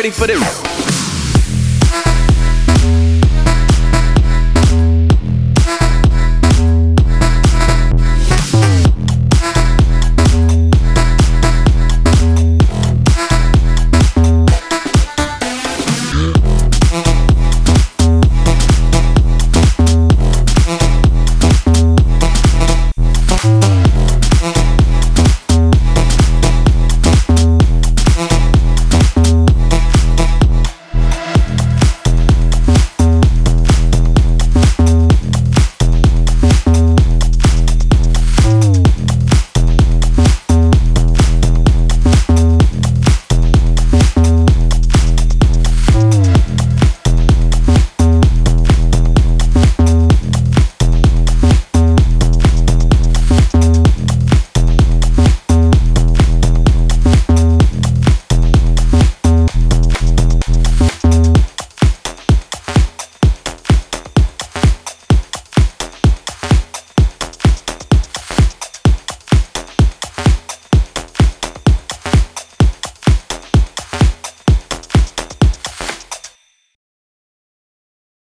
Ready for this?